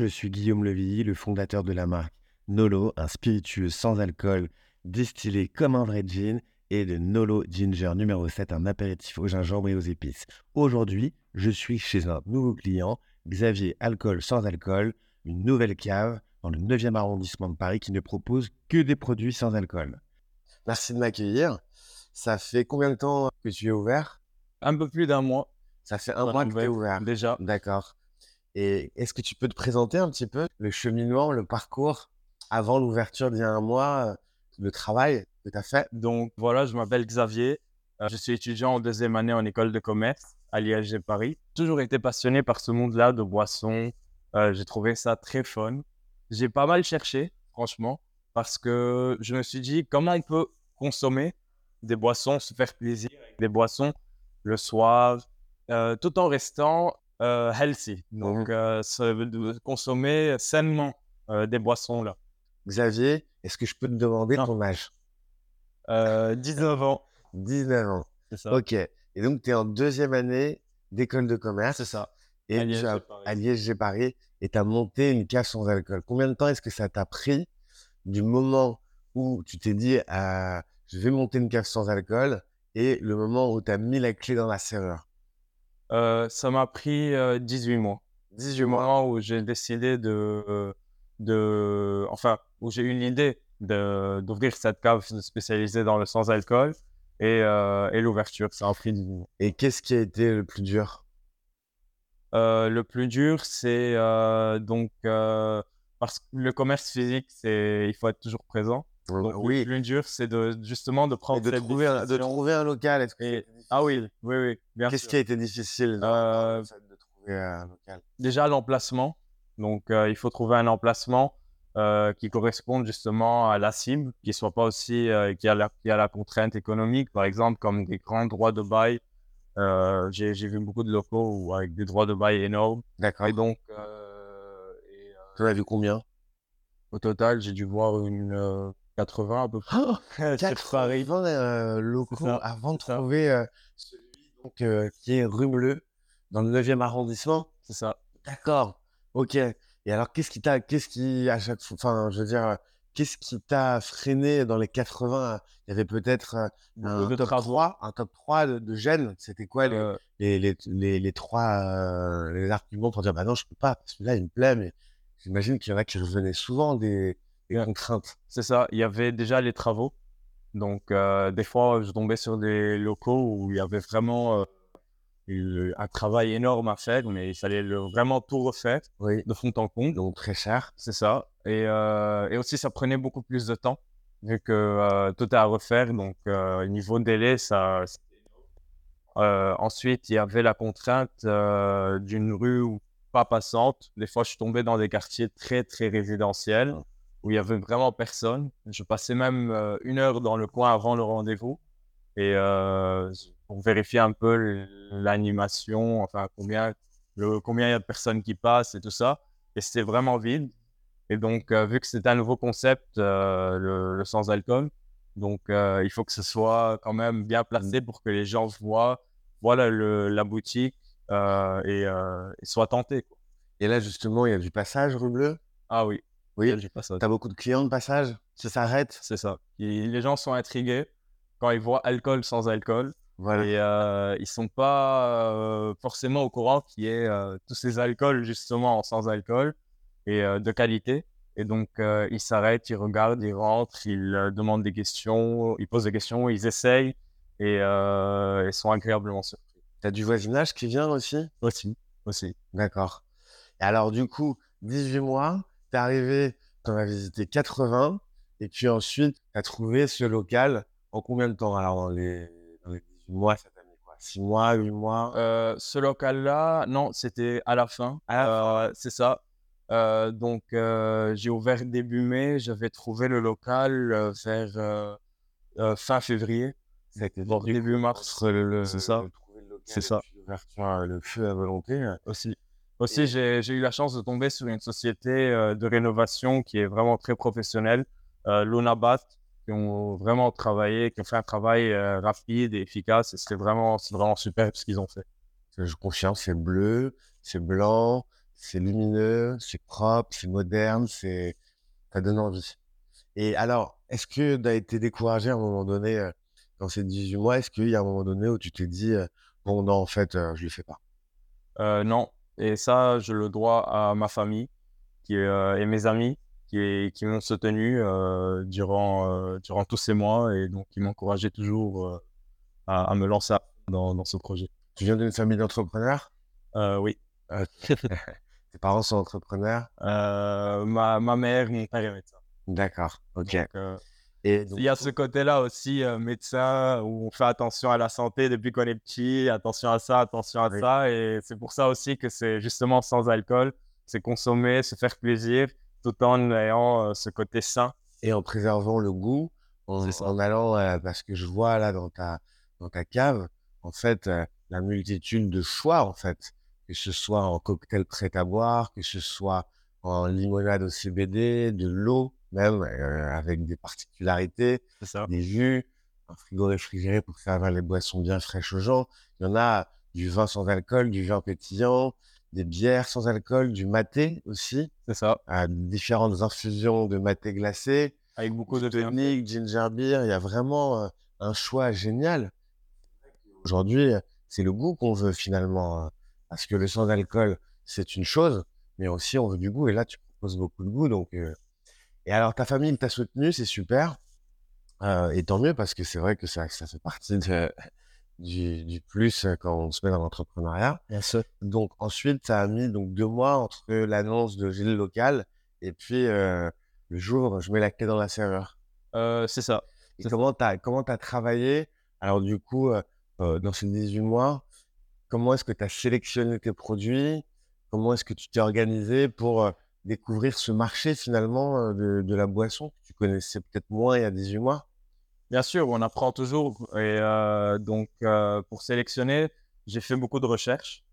je suis Guillaume Levilly, le fondateur de la marque Nolo, un spiritueux sans alcool distillé comme un vrai gin, et de Nolo Ginger numéro 7, un apéritif au gingembre et aux épices. Aujourd'hui, je suis chez un nouveau client, Xavier Alcool sans alcool, une nouvelle cave dans le 9e arrondissement de Paris qui ne propose que des produits sans alcool. Merci de m'accueillir. Ça fait combien de temps que tu es ouvert? Un peu plus d'un mois. Ça fait un mois que tu es ouvert. Déjà. D'accord. Et est-ce que tu peux te présenter un petit peu le cheminement, le parcours avant l'ouverture d'il y a un mois, le travail que tu as fait? Donc voilà, je m'appelle Xavier. Euh, je suis étudiant en deuxième année en école de commerce à l'IHG Paris. Toujours été passionné par ce monde-là de boissons. Euh, j'ai trouvé ça très fun. J'ai pas mal cherché, franchement, parce que je me suis dit comment on peut consommer des boissons, se faire plaisir avec des boissons le soir, euh, tout en restant healthy. Donc, mmh. consommer sainement des boissons là. Xavier, est-ce que je peux te demander ton âge? 19 ans. 19 ans. C'est ça. Ok. Et donc, tu es en deuxième année d'école de commerce. C'est ça. Et à Liège, Paris. Et tu as monté une cave sans alcool. Combien de temps est-ce que ça t'a pris du moment où tu t'es dit, ah, je vais monter une cave sans alcool et le moment où tu as mis la clé dans la serrure euh, Ça m'a pris 18 mois. 18 mois où j'ai décidé de, de. Enfin, où j'ai eu l'idée d'ouvrir cette cave spécialisée dans le sans-alcool et, euh, et l'ouverture. Ça a pris Et qu'est-ce qui a été le plus dur? Euh, Le plus dur, c'est euh, donc parce que le commerce physique, c'est il faut être toujours présent. Oui. Le plus dur, c'est de justement de prendre de trouver, un, de trouver un local. ah oui, oui, oui. Qu'est-ce qui a été difficile de trouver un local? Déjà l'emplacement. Donc il faut trouver un emplacement euh, qui correspondent justement à la cible, qui soit pas aussi, euh, qui, a la, qui a la contrainte économique, par exemple, comme des grands droits de bail. Euh, j'ai vu beaucoup de locaux avec des droits de bail énormes. D'accord. Et donc. tu as vu combien? Au total, j'ai dû voir une 80 à peu près. Oh, 80 locaux avant de trouver celui donc, qui est rue Bleue, dans le 9e arrondissement. C'est ça. D'accord. Ok. Et alors, qu'est-ce qui t'a, qu'est-ce qui, à chaque fois, enfin, je veux dire, qu'est-ce qui t'a freiné dans les 80 Il y avait peut-être un, top 3, un top 3 de, de gènes. C'était quoi les, euh les, les, les, trois euh, les arguments pour dire, bah non, je peux pas, parce que là, il me plaît, mais j'imagine qu'il y en a qui revenaient souvent des, des contraintes. C'est ça. Il y avait déjà les travaux. Donc, euh, des fois, je tombais sur des locaux où il y avait vraiment un travail énorme à faire, mais il fallait vraiment tout refaire de fond en comble. Donc très cher. C'est ça. Et, euh, et, aussi, ça prenait beaucoup plus de temps, vu que euh, tout est à refaire. Donc, euh, niveau délai, ça. ensuite, il y avait la contrainte d'une rue pas passante. Des fois, je tombé dans des quartiers très, très résidentiels où il y avait vraiment personne. Je passais même une heure dans le coin avant le rendez-vous. Et pour vérifier un peu l'animation, enfin combien le, combien il y a de personnes qui passent et tout ça. Et c'était vraiment vide. Et donc, euh, vu que c'est un nouveau concept, euh, le, sans-alcool, donc euh, il faut que ce soit quand même bien placé pour que les gens voient, voient la, boutique et, soient tentés. Et là, justement, il y a du passage rue Bleue? Ah oui. Oui, tu as beaucoup de clients de passage Ça s'arrête C'est ça. les gens sont intrigués quand ils voient alcool sans alcool. Voilà. Et euh, ils sont pas euh, forcément au courant qu'il y ait euh, tous ces alcools justement sans alcool et euh, de qualité. Et donc ils s'arrêtent, ils regardent, ils rentrent, ils demandent des questions, ils posent des questions, ils essayent et ils sont agréablement surpris. Tu as du voisinage qui vient aussi? Aussi, aussi. D'accord. Et alors du coup, 18 mois, arrivé, tu en as visité 80 et puis ensuite tu as trouvé ce local en combien de temps? Alors dans les mois, ça t'a mis quoi? 6 mois, 8 mois? Euh, Ce local-là, non, c'était à la fin. Euh, c'est ça. Euh, donc, j'ai ouvert début mai. J'avais trouvé le local vers fin février. C'était début mars. c'est ça. C'est ça. Le feu à volonté. Aussi. Aussi, j'ai eu la chance de tomber sur une société de rénovation qui est vraiment très professionnelle, Lunabat, qui ont vraiment travaillé, qui ont fait un travail euh, rapide et efficace. Et c'était vraiment, vraiment super ce qu'ils ont fait. Je confirme, c'est bleu, c'est blanc, c'est lumineux, c'est propre, c'est moderne, c'est ça donne envie. Et alors, est-ce que tu as été découragé à un moment donné euh, dans ces 18 mois? Est-ce qu'il y a un moment donné où tu t'es dit euh, bon non en fait euh, je le fais pas? Euh, non, et ça, je le dois à ma famille qui, euh, et mes amis qui, qui m'ont soutenu euh, durant, euh, durant tous ces mois et donc qui m'encourageaient toujours à, à me lancer dans, dans ce projet. Tu viens d'une famille d'entrepreneurs? Oui, Tes parents sont entrepreneurs? Ma, ma mère, mon père est médecin. D'accord, ok. Donc, Et donc, il y a ce côté-là aussi, euh, médecin, où on fait attention à la santé depuis qu'on est petit, attention à ça, attention à Oui. ça. Et c'est pour ça aussi que c'est justement sans alcool, c'est consommer, se faire plaisir, tout en ayant euh, ce côté sain. et en préservant le goût, en, allant, euh, parce que je vois là dans ta, dans ta cave, en fait, euh, la multitude de choix, en fait, que ce soit en cocktail prêt à boire, que ce soit en limonade au CBD, de l'eau, même euh, avec des particularités, ça. des jus, un frigo réfrigéré pour servir les boissons bien fraîches aux gens. Il y en a du vin sans alcool, du vin pétillant, des bières sans alcool, du maté aussi, C'est ça. euh, différentes infusions de maté glacé, Avec beaucoup de tonic, ginger beer, il y a vraiment euh, un choix génial. Aujourd'hui, euh, c'est le goût qu'on veut finalement, euh, parce que le sans alcool, c'est une chose, mais aussi on veut du goût, et là tu proposes beaucoup de goût. Donc, euh, Et alors ta famille t'a soutenu, c'est super, euh, et tant mieux, parce que c'est vrai que ça, ça fait partie de- du, du plus euh, quand on se met dans l'entrepreneuriat. Bien sûr. Donc ensuite, ça a mis donc deux mois entre l'annonce de Gilles Local et puis euh, le jour où je mets la clé dans la serrure. Euh, c'est ça. Et comment tu as, t'as travaillé? Alors du coup, dans ces 18 mois, comment est-ce que tu as sélectionné tes produits? Comment est-ce que tu t'es organisé pour découvrir ce marché finalement euh, de, de la boisson que tu connaissais peut-être moins il y a 18 mois? Bien sûr, on apprend toujours. Et euh, donc, euh, pour sélectionner, j'ai fait beaucoup de recherches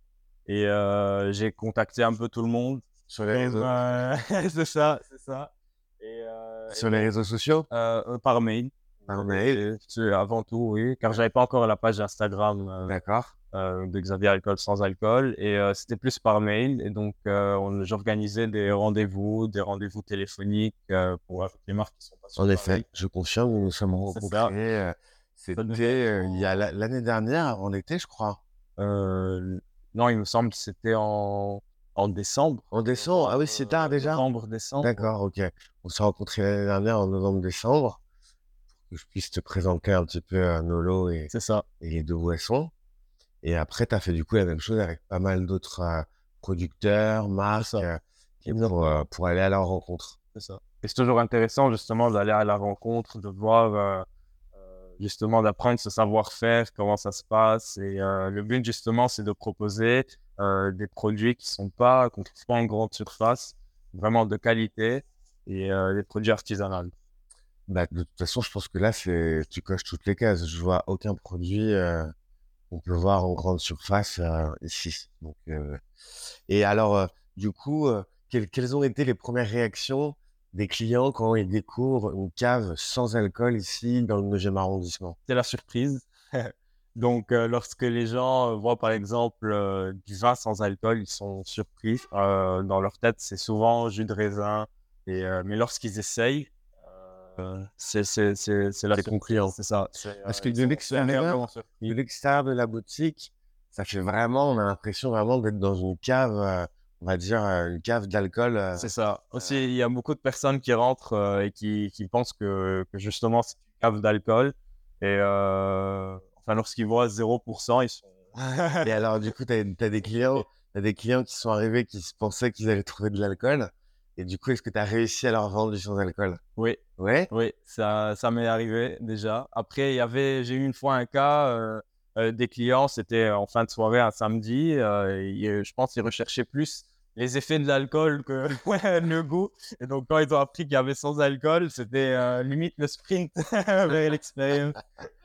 et euh, j'ai contacté un peu tout le monde. sur les réseaux, c'est ça, c'est ça. Et, sur les réseaux sociaux? par mail. Par mail. Et c'est Avant tout, oui, car j'avais pas encore la page Instagram euh, D'accord. euh, de Xavier Alcool sans alcool et euh, c'était plus par mail et donc euh, j'organisais des rendez-vous, des rendez-vous téléphoniques pour les marques qui sont pas sur En Paris. effet, je confirme, nous sommes rencontrés. C'était il y a la- l'année dernière, en été, je crois. Non, il me semble que c'était en, en décembre. En décembre Ah oui, c'est tard déjà Novembre, décembre. D'accord, ok. On s'est rencontrés l'année dernière en novembre-décembre pour que je puisse te présenter un petit peu euh, Nolo et, C'est ça. et les deux boissons. Et après, tu as fait du coup la même chose avec pas mal d'autres euh, producteurs, marques, euh, qui- pour, euh, pour aller à leur rencontre. C'est ça. Et c'est toujours intéressant justement d'aller à la rencontre, de voir euh, euh, justement d'apprendre ce savoir-faire, comment ça se passe. Et le but justement, c'est de proposer des produits qui sont pas, qu'on trouve pas en grande surface, vraiment de qualité et des produits artisanaux. Bah, de toute façon, je pense que là, c'est tu coches toutes les cases. Je vois aucun produit euh, qu'on peut voir en grande surface euh, ici. Donc, euh, Et alors, euh, du coup, euh, quelles, quelles ont été les premières réactions des clients quand ils découvrent une cave sans alcool ici dans le 9e arrondissement? c'est la surprise. Donc, euh, lorsque les gens euh, voient par exemple du vin sans alcool, ils sont surpris. Dans leur tête, c'est souvent jus de raisin. Et, mais lorsqu'ils essayent, c'est c'est- c'est- c'est la C'est ça. c'est, Parce euh, que de l'extérieur. De la boutique, ça fait vraiment, on a l'impression vraiment d'être dans une cave, euh, on va dire, euh, une cave d'alcool. euh, C'est ça. Aussi, il y a beaucoup de personnes qui rentrent euh, et qui, qui pensent que, que justement c'est une cave d'alcool. Et euh, enfin, lorsqu'ils voient 0%, ils sont. Et alors, du coup, tu as, des clients, t'as des clients qui sont arrivés qui pensaient qu'ils allaient trouver de l'alcool. Et du coup, est-ce que tu as réussi à leur vendre du sans-alcool? Oui, Ouais? Oui, ça, ça m'est arrivé déjà. Après, il y avait, j'ai eu une fois un cas, euh, euh, des clients, c'était en fin de soirée, un samedi. euh, et, je pense qu'ils recherchaient plus les effets de l'alcool que le goût. Et donc, quand ils ont appris qu'il y avait sans alcool, c'était limite le sprint vers l'expérience.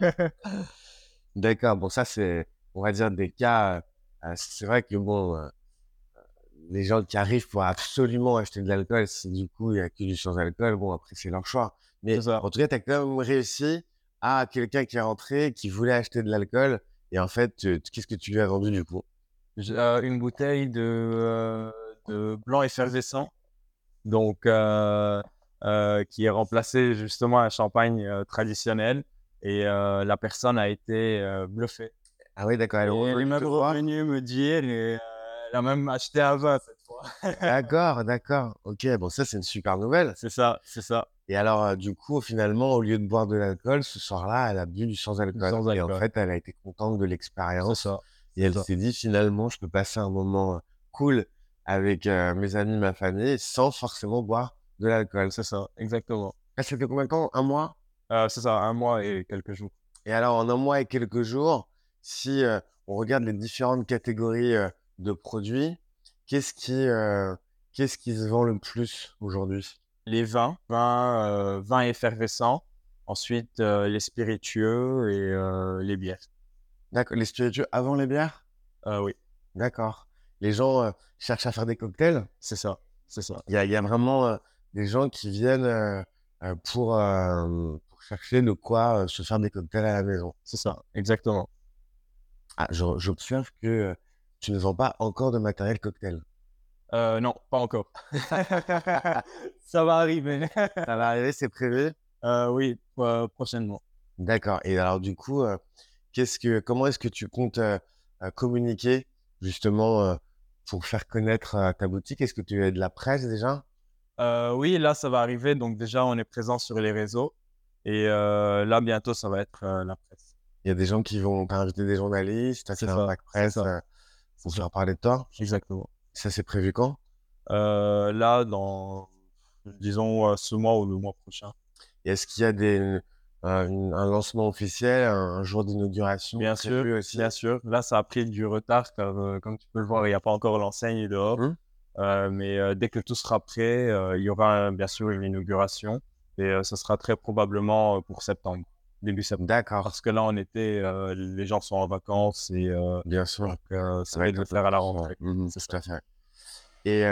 D'accord. Bon, ça, c'est, on va dire, des cas. c'est vrai que, bon, les gens qui arrivent pour absolument acheter de l'alcool, si du coup, il n'y a que du sans-alcool, bon, après, c'est leur choix. Mais en tout cas, tu as quand même réussi à quelqu'un qui est rentré, qui voulait acheter de l'alcool. Et en fait, qu'est-ce que tu lui as vendu du coup? Euh, une bouteille de, euh, de blanc effervescent, donc qui est remplacé justement un champagne traditionnel. Et la personne a été bluffée. Ah oui, d'accord. Elle, elle est même revenue me dire elle a même acheté un vin cette fois. d'accord, d'accord. Ok, bon, ça, c'est une super nouvelle. C'est ça, c'est ça. Et alors, du coup, finalement, au lieu de boire de l'alcool, ce soir-là, elle a bu du sans-alcool. Sans et en fait, elle a été contente de l'expérience. Et elle s'est dit, finalement, je peux passer un moment cool avec mes amis, ma famille, sans forcément boire de l'alcool. C'est ça, exactement. Ça fait combien de temps? Un mois? C'est ça, un mois et quelques jours. Et alors, en un mois et quelques jours, si on regarde les différentes catégories de produits, qu'est-ce qui, qu'est-ce qui se vend le plus aujourd'hui? Les vins, vins, vins effervescents, ensuite les spiritueux et les bières. D'accord, les spiritueux avant les bières? Oui. D'accord. Les gens cherchent à faire des cocktails? C'est ça, c'est ça. Il y, y a, vraiment des gens qui viennent pour, pour chercher de quoi se faire des cocktails à la maison. C'est ça, exactement. Ah, j'observe que tu ne vends pas encore de matériel cocktail? Euh, non, pas encore. ça va arriver. ça va arriver, c'est prévu? Euh, Oui, prochainement. D'accord. Et alors, du coup, qu'est-ce que, comment est-ce que tu comptes communiquer justement pour faire connaître ta boutique? Est-ce que tu as de la presse déjà? Oui, là, ça va arriver. Donc, déjà, on est présent sur les réseaux. Et là, bientôt, ça va être la presse. Il y a des gens qui vont t'inviter des journalistes, à faire un bac presse euh, pour faire parler de toi. Exactement. Ça, c'est prévu quand? Euh, Là, dans, disons, euh, ce mois ou le mois prochain. est-ce qu'il y a des, un lancement officiel, un, jour d'inauguration Bien sûr, aussi? bien sûr. Là, ça a pris du retard, car comme tu peux le voir, il n'y a pas encore l'enseigne dehors. Mmh. mais dès que tout sera prêt, il y aura bien sûr une inauguration. Et ce sera très probablement pour septembre début septembre. D'accord. Parce que là, en été, euh, les gens sont en vacances et euh, bien sûr, donc, euh, ça va être de faire à la rentrée. Mmh c'est tout à fait. Et,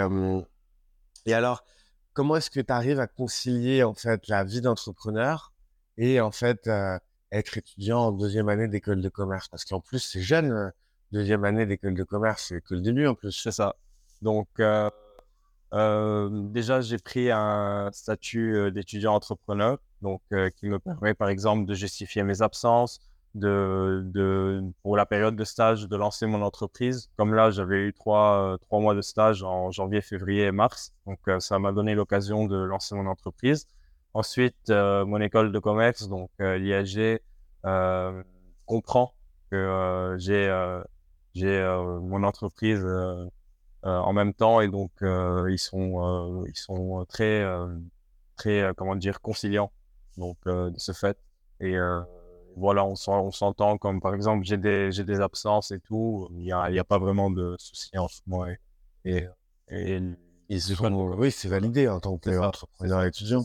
et alors, comment est-ce que tu arrives à concilier en fait la vie d'entrepreneur et en fait être étudiant en deuxième année d'école de commerce? Parce qu'en plus, c'est jeune, deuxième année d'école de commerce, c'est que le début en plus. C'est ça. Donc, déjà, j'ai pris un statut d'étudiant entrepreneur donc qui me permet par exemple de justifier mes absences, de, de, pour la période de stage, de lancer mon entreprise. Comme là, j'avais eu trois, trois mois de stage en janvier, février et mars. Donc, ça m'a donné l'occasion de lancer mon entreprise. Ensuite, mon école de commerce, donc l'IAG, comprend que j'ai j'ai mon entreprise en même temps et donc ils sont ils sont très très comment dire conciliants donc euh, de ce fait. Et euh, voilà, on s'entend comme par exemple, j'ai des, des absences et tout. Il n'y a, y a, pas vraiment de soucis en ce moment. Et, et, oui, c'est validé en tant qu'entrepreneur étudiant.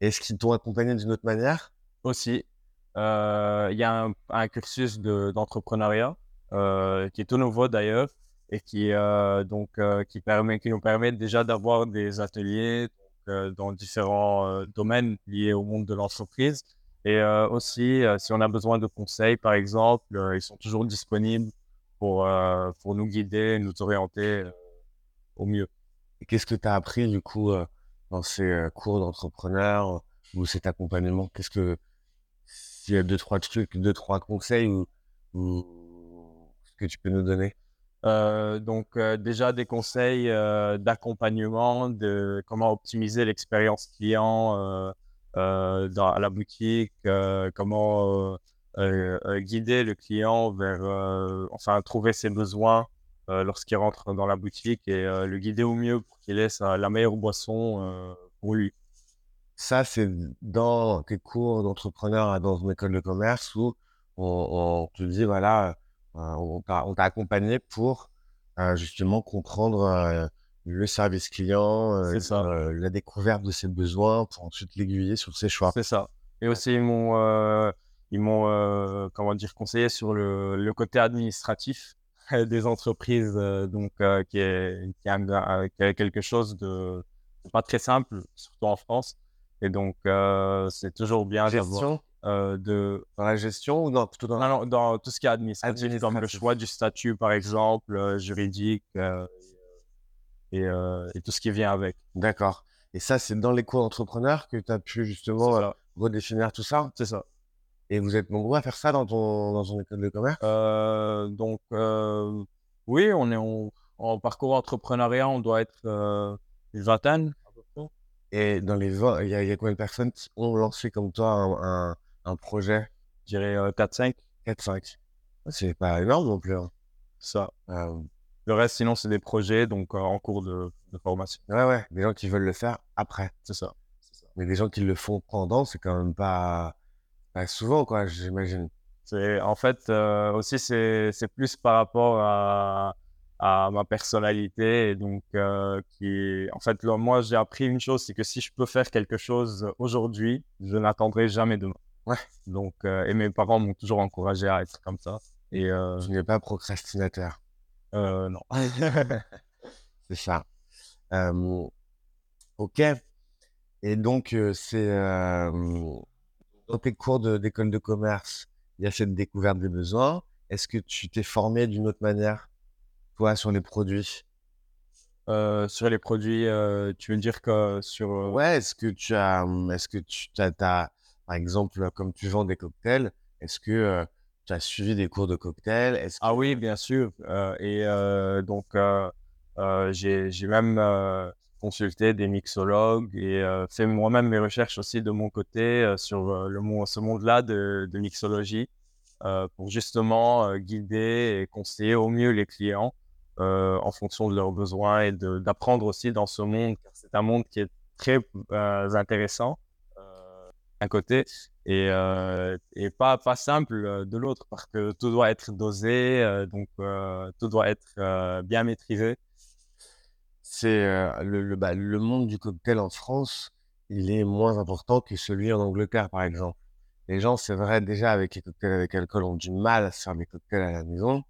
Est-ce qu'ils t'ont accompagné d'une autre manière? Aussi. Euh, il y a un, cursus d'entrepreneuriat qui est tout nouveau d'ailleurs et qui, donc, qui, permet, qui nous permet déjà d'avoir des ateliers dans différents euh, domaines liés au monde de l'entreprise. Et euh, aussi, si on a besoin de conseils, par exemple, ils sont toujours disponibles pour, pour nous guider, nous orienter au mieux. Qu'est-ce que tu as appris du coup dans ces cours d'entrepreneur ou cet accompagnement? Qu'est-ce que s'il y a deux trois trucs, deux trois conseils ou, ou que tu peux nous donner? Euh, donc euh, déjà des conseils euh, d'accompagnement, de comment optimiser l'expérience client dans, à la boutique, comment guider le client vers, enfin trouver ses besoins lorsqu'il rentre dans la boutique et le guider au mieux pour qu'il ait la meilleure boisson pour lui. Ça, c'est dans tes cours d'entrepreneur dans une école de commerce où on, on te dit, voilà, on t'a accompagné pour justement comprendre le service client, la découverte de ses besoins pour ensuite l'aiguiller sur ses choix. C'est ça. Et aussi, ils m'ont, ils m'ont comment dire, conseillé sur le, le côté administratif des entreprises, donc qui, est, qui, a, quelque chose de pas très simple, surtout en France. Et donc, c'est toujours bien d'avoir euh, de... Dans la gestion ou dans, plutôt dans... dans tout ce qui est administratif, comme le choix du statut, par exemple, euh, juridique. Euh, et, et tout ce qui vient avec. D'accord. Et ça, c'est dans les cours d'entrepreneur que tu as pu justement redéfinir tout ça? C'est ça. Et vous êtes nombreux à faire ça dans ton, dans ton école de commerce? Donc, oui, on est en, en parcours entrepreneuriat, on doit être une vingtaine. Et dans les vingt, il y, a- il y a combien de personnes qui ont lancé comme toi un, un, un projet Je dirais euh, 4-5. 4-5 C'est pas énorme non plus. hein. Ça. Euh, Le reste, sinon, c'est des projets donc euh, en cours de, de formation. ouais, ouais, des gens qui veulent le faire après. C'est ça. Mais des gens qui le font pendant, c'est quand même pas, pas souvent, quoi, j'imagine. En fait, euh, aussi, c'est, c'est plus par rapport à, à ma personnalité. Et donc, euh, qui, en fait, là, moi, j'ai appris une chose, c'est que si je peux faire quelque chose aujourd'hui, je n'attendrai jamais demain. Ouais. Donc, euh, et mes parents m'ont toujours encouragé à être comme ça. Et euh, Tu n'es pas procrastinateur? euh, non. C'est ça. Euh, ok. Et donc, euh, c'est euh, dans tes cours de- d'école de commerce, il y a cette découverte des besoins. Est-ce que tu t'es formé d'une autre manière, toi, sur les produits? Euh, sur les produits, euh, tu veux dire que sur. euh, Ouais, est-ce que tu as, hum, est-ce que tu as, par exemple, comme tu vends des cocktails, est-ce que euh, tu as suivi des cours de cocktails? Est-ce Ah oui, bien sûr. Euh, et euh, donc, j'ai, même consulté des mixologues et fait moi-même mes recherches aussi de mon côté sur le, ce monde-là de, de mixologie pour justement guider et conseiller au mieux les clients en fonction de leurs besoins et d'apprendre aussi dans ce monde, car c'est un monde qui est très intéressant d'un côté et, euh, et pas, pas simple euh, de l'autre parce que tout doit être dosé, euh, donc euh, tout doit être bien maîtrisé. c'est le, le, bah, le monde du cocktail en France, il est moins important que celui en Angleterre, par exemple. Les gens, c'est vrai, déjà avec les cocktails avec alcool, ont du mal à se faire des cocktails à la maison.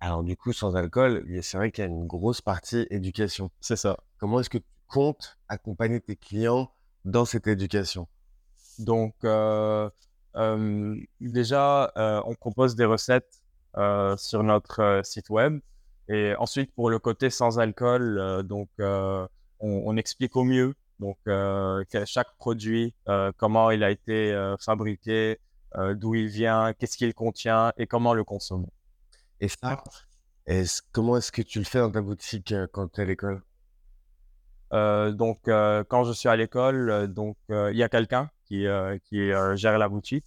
Alors du coup, sans alcool, c'est vrai qu'il y a une grosse partie éducation. C'est ça. Comment est-ce que tu comptes accompagner tes clients dans cette éducation? Donc, euh, euh, déjà, euh, on propose des recettes sur notre site web. Et ensuite, pour le côté sans alcool, donc, on, on explique au mieux donc, que chaque produit, comment il a été fabriqué, d'où il vient, qu'est-ce qu'il contient et comment le consommer. Et ça, est-ce- comment est-ce que tu le fais dans ta boutique quand tu es à l'école? Euh, donc, euh, quand je suis à l'école, donc euh, il y a quelqu'un qui, euh, qui euh, gère la boutique.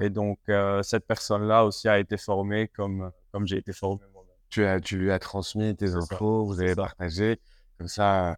Et donc, euh, cette personne-là aussi a été formée comme, comme j'ai été formé tu, as, tu lui as transmis tes infos, vous avez partagé, comme ça,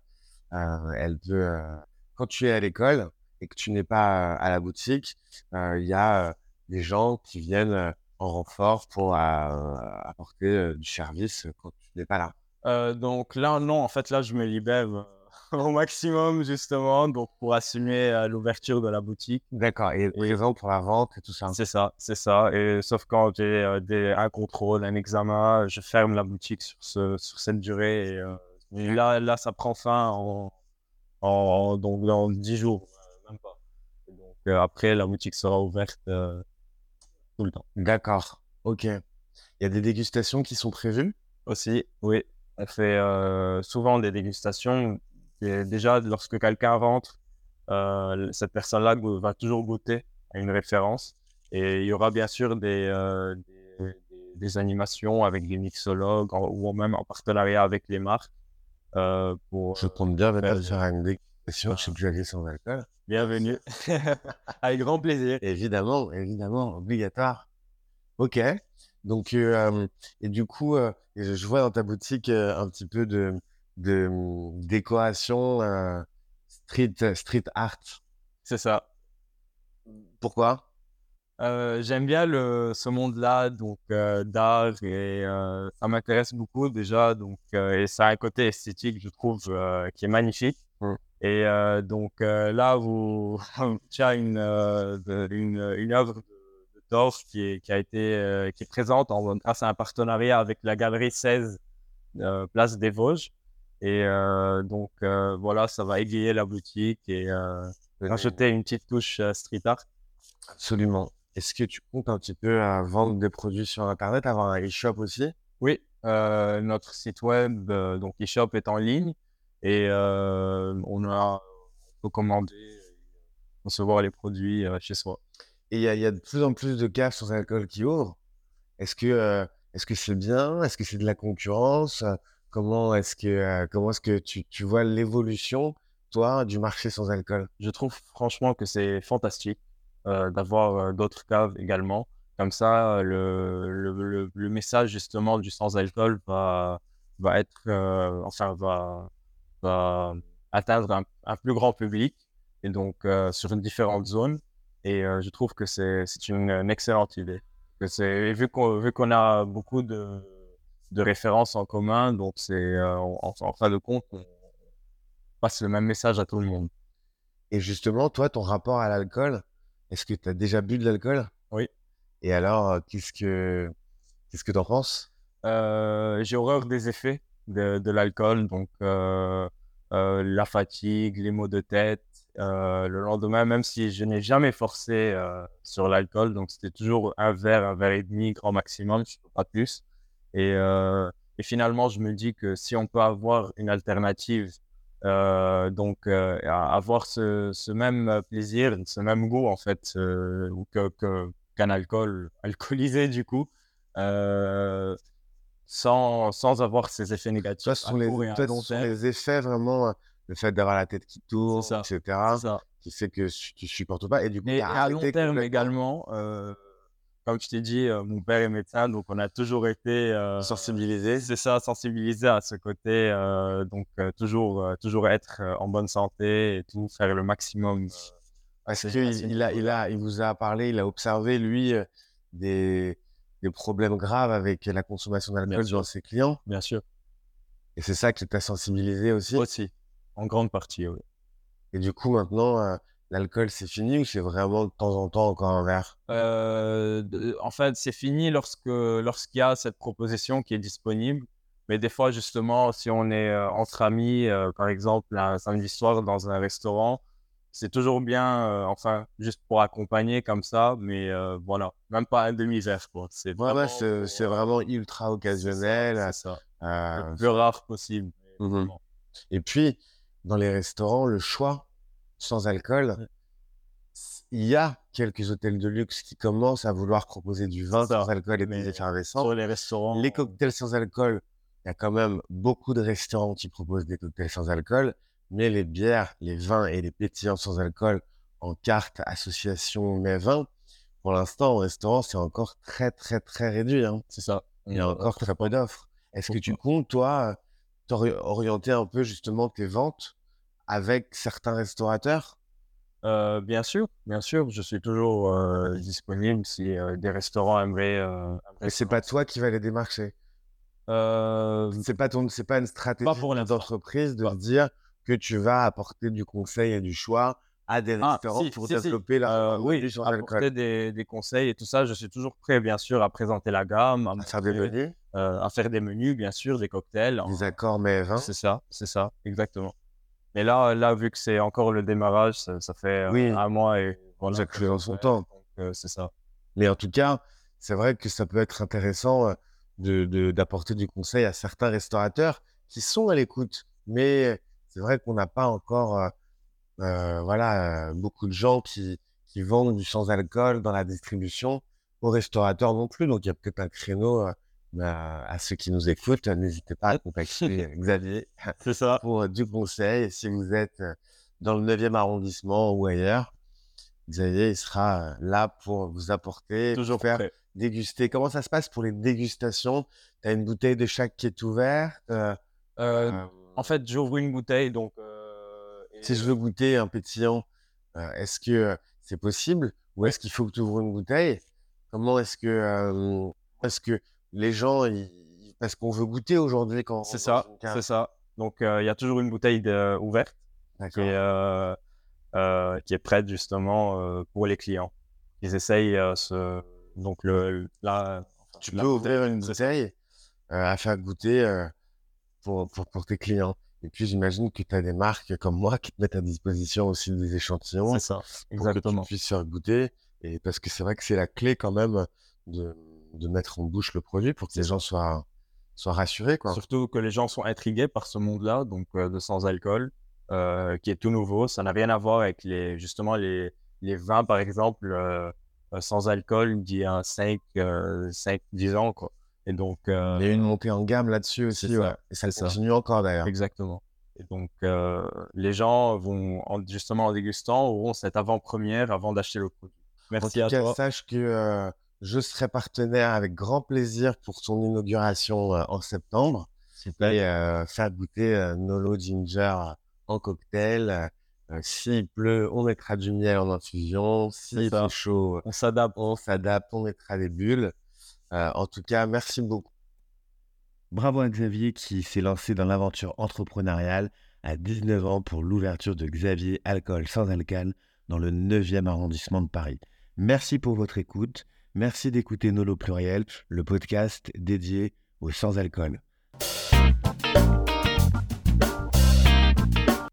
euh, elle peut. euh, quand tu es à l'école et que tu n'es pas à la boutique, il y a des gens qui viennent en renfort pour apporter du service quand tu n'es pas là. Donc là, non, en fait, là, je me libère au maximum, justement, donc pour assumer euh, l'ouverture de la boutique. D'accord. Et présent pour la vente et tout ça. C'est ça, c'est ça. Et sauf quand j'ai euh, des, un contrôle, un examen, je ferme la boutique sur, ce, sur cette durée. Et, euh, et là, là, ça prend fin en, en, donc dans 10 jours, même pas. Et donc après, la boutique sera ouverte tout le temps. D'accord. Ok. Il y a des dégustations qui sont prévues? Aussi, oui. On fait euh, souvent des dégustations. Et déjà, lorsque quelqu'un rentre, euh, cette personne-là va toujours goûter à une référence. Et il y aura bien sûr des, euh, des, des- des animations avec des mixologues en- ou même en partenariat avec les marques. euh, pour, Je compte bien venir faire- une dégustation chez Dualier sans alcool. Bienvenue. avec grand plaisir. Évidemment, évidemment, obligatoire. Ok. Donc, et du coup, je vois dans ta boutique un petit peu de, de hum, décoration euh, street, street art. C'est ça. Pourquoi? Euh, j'aime bien le, ce monde-là, donc euh, d'art et ça m'intéresse beaucoup déjà, donc et ça a un côté esthétique, je trouve, qui est magnifique. Mm. Et donc là, vous, tu as une, une, une œuvre de, Torf qui, est, qui a été qui est présente en, grâce à un partenariat avec la galerie 16 euh, Place des Vosges. Et euh, donc euh, voilà, ça va égayer la boutique et euh, rajouter une petite touche street art. Absolument. Est-ce que tu comptes un petit peu à vendre des produits sur Internet, avoir un e-shop aussi? Oui, Euh, notre site web, euh, donc eShop, est en ligne et euh, on, a, on peut commander, recevoir les produits chez soi. Et il y, a de plus en plus de caves sans alcool qui ouvrent. Est-ce que est-ce que c'est bien? Est-ce que c'est de la concurrence? Comment est-ce que comment est-ce que tu, tu vois l'évolution toi du marché sans alcool? Je trouve franchement que c'est fantastique d'avoir d'autres caves également. Comme ça, le, le, le, message justement du sans-alcool va, va être, euh, enfin, va, va atteindre un, plus grand public et donc euh, sur une différente zone. Et euh, je trouve que c'est une, une, excellente idée. Que vu qu'on qu'on a beaucoup de, de références en commun, donc c'est en, en, fin de compte, on passe le même message à tout le monde. Et justement, toi, ton rapport à l'alcool, est-ce que tu as déjà bu de l'alcool? Oui. Et alors, qu'est-ce que qu'est-ce que t'en penses? Euh, J'ai horreur des effets de, de l'alcool, donc euh, euh, la fatigue, les maux de tête. le lendemain, même si je n'ai jamais forcé sur l'alcool, donc c'était toujours un verre, un verre et demi, grand maximum, pas plus. Et, et, finalement, je me dis que si on peut avoir une alternative, donc avoir ce, ce, même plaisir, ce même goût en fait, que, que qu'un alcool alcoolisé du coup, euh, sans, sans avoir ces effets négatifs. Toi, ce sont, les, les effets vraiment, le fait d'avoir la tête qui tourne, etc., ça. qui fait que tu supportes pas. Et du coup, et, à long terme également, euh, comme je t'ai dit, euh, mon père est médecin, donc on a toujours été sensibilisé. C'est ça, sensibilisé à ce côté. donc toujours, toujours être en bonne santé et tout, faire le maximum est-ce qu'il il a, il a, il vous a parlé, il a observé, lui, euh, des, des problèmes graves avec la consommation d'alcool dans ses clients? Bien sûr. Et c'est ça qui t'a sensibilisé aussi? Aussi, en grande partie, oui. Et du coup, maintenant, euh, l'alcool, c'est fini ou c'est vraiment de temps en temps encore un verre? Euh, En fait, c'est fini lorsque lorsqu'il y a cette proposition qui est disponible. Mais des fois, justement, si on est entre amis, par exemple, un samedi soir dans un restaurant, c'est toujours bien, euh, enfin, juste pour accompagner comme ça, mais euh, voilà, même pas un demi-verre, quoi. C'est vraiment, c'est vraiment ultra occasionnel. C'est ça. Euh, le plus rare possible. Mmh Et puis, dans les restaurants, le choix sans alcool, il y a quelques hôtels de luxe qui commencent à vouloir proposer du vin sans alcool et des effervescents. Sur les restaurants. Les cocktails sans alcool, il y a quand même beaucoup de restaurants qui proposent des cocktails sans alcool mais les bières, les vins et les pétillants sans alcool en carte association mais vins, pour l'instant au restaurant, c'est encore très très très réduit. Hein. C'est ça. Il y a encore très peu d'offres. Est-ce que tu comptes, toi, orienter un peu justement tes ventes avec certains restaurateurs? Euh, bien sûr, bien sûr, je suis toujours euh, disponible si euh, des restaurants aimeraient. Mais c'est pas toi qui vas les démarcher? C'est pas ton, c'est pas une stratégie d'entreprise de se dire que tu vas apporter du conseil et du choix à des ah, restaurants pour développer la euh, oui, apporter des, des, conseils et tout ça. Je suis toujours prêt, bien sûr, à présenter la gamme, à, faire des menus, à faire des menus, bien sûr, des cocktails, des accords mais C'est ça, c'est ça, exactement. Mais là, là, vu que c'est encore le démarrage, ça, fait euh, un mois et voilà. Ça dans son temps. c'est ça. Mais en tout cas, c'est vrai que ça peut être intéressant de d'apporter du conseil à certains restaurateurs qui sont à l'écoute, mais c'est vrai qu'on n'a pas encore euh, euh, voilà, euh, beaucoup de gens qui, qui vendent du sans-alcool dans la distribution aux restaurateurs non plus. Donc, il y a peut-être un créneau à ceux qui nous écoutent. N'hésitez pas à contacter Xavier ça. pour du conseil. Si vous êtes dans le 9e arrondissement ou ailleurs, Xavier il sera là pour vous apporter, Toujours faire déguster. Comment ça se passe pour les dégustations? Tu as une bouteille de chaque qui est ouverte en fait, j'ouvre une bouteille, donc. Euh, si je veux goûter un pétillant, euh, est-ce que c'est possible? Ou est-ce qu'il faut que tu ouvres une bouteille? Comment est-ce que, est-ce que les gens, parce qu'on veut goûter aujourd'hui quand C'est ça, c'est ça. Donc, il y a toujours une bouteille ouverte qui est, qui est prête justement pour les clients. Ils essayent ce... donc le là. Tu peux ouvrir une bouteille à faire goûter pour, pour, tes clients. Et puis, j'imagine que tu as des marques comme moi qui te mettent à disposition aussi des échantillons. C'est ça, exactement. Pour que tu puisses faire goûter. Et parce que c'est vrai que c'est la clé quand même de, de mettre en bouche le produit pour que les gens soient, soient rassurés. Quoi. Surtout que les gens sont intrigués par ce monde-là, donc de sans-alcool, qui est tout nouveau. Ça n'a rien à voir avec les, justement les, les vins, par exemple, sans alcool d'il y a 5, 5 10 ans. Quoi. Et donc, Il y a une montée en gamme là-dessus aussi. ça, ouais. Et ça ça. continue encore d'ailleurs. Exactement. Et donc, euh, les gens vont, en- justement en dégustant, auront cette avant-première avant d'acheter le produit. En Merci tout à cas, toi. sache que euh, je serai partenaire avec grand plaisir pour ton inauguration euh, en septembre. Et euh, faire goûter euh, Nolo Ginger en cocktail. Euh, S'il pleut, on mettra du miel en infusion. S'il fait chaud, On s'adapte. on s'adapte, on mettra des bulles. Euh, en tout cas, merci beaucoup. Bravo à Xavier qui s'est lancé dans l'aventure entrepreneuriale à 19 ans pour l'ouverture de Xavier Alcool sans alcane dans le 9e arrondissement de Paris. Merci pour votre écoute. Merci d'écouter Nolo Pluriel, le podcast dédié au sans-alcool.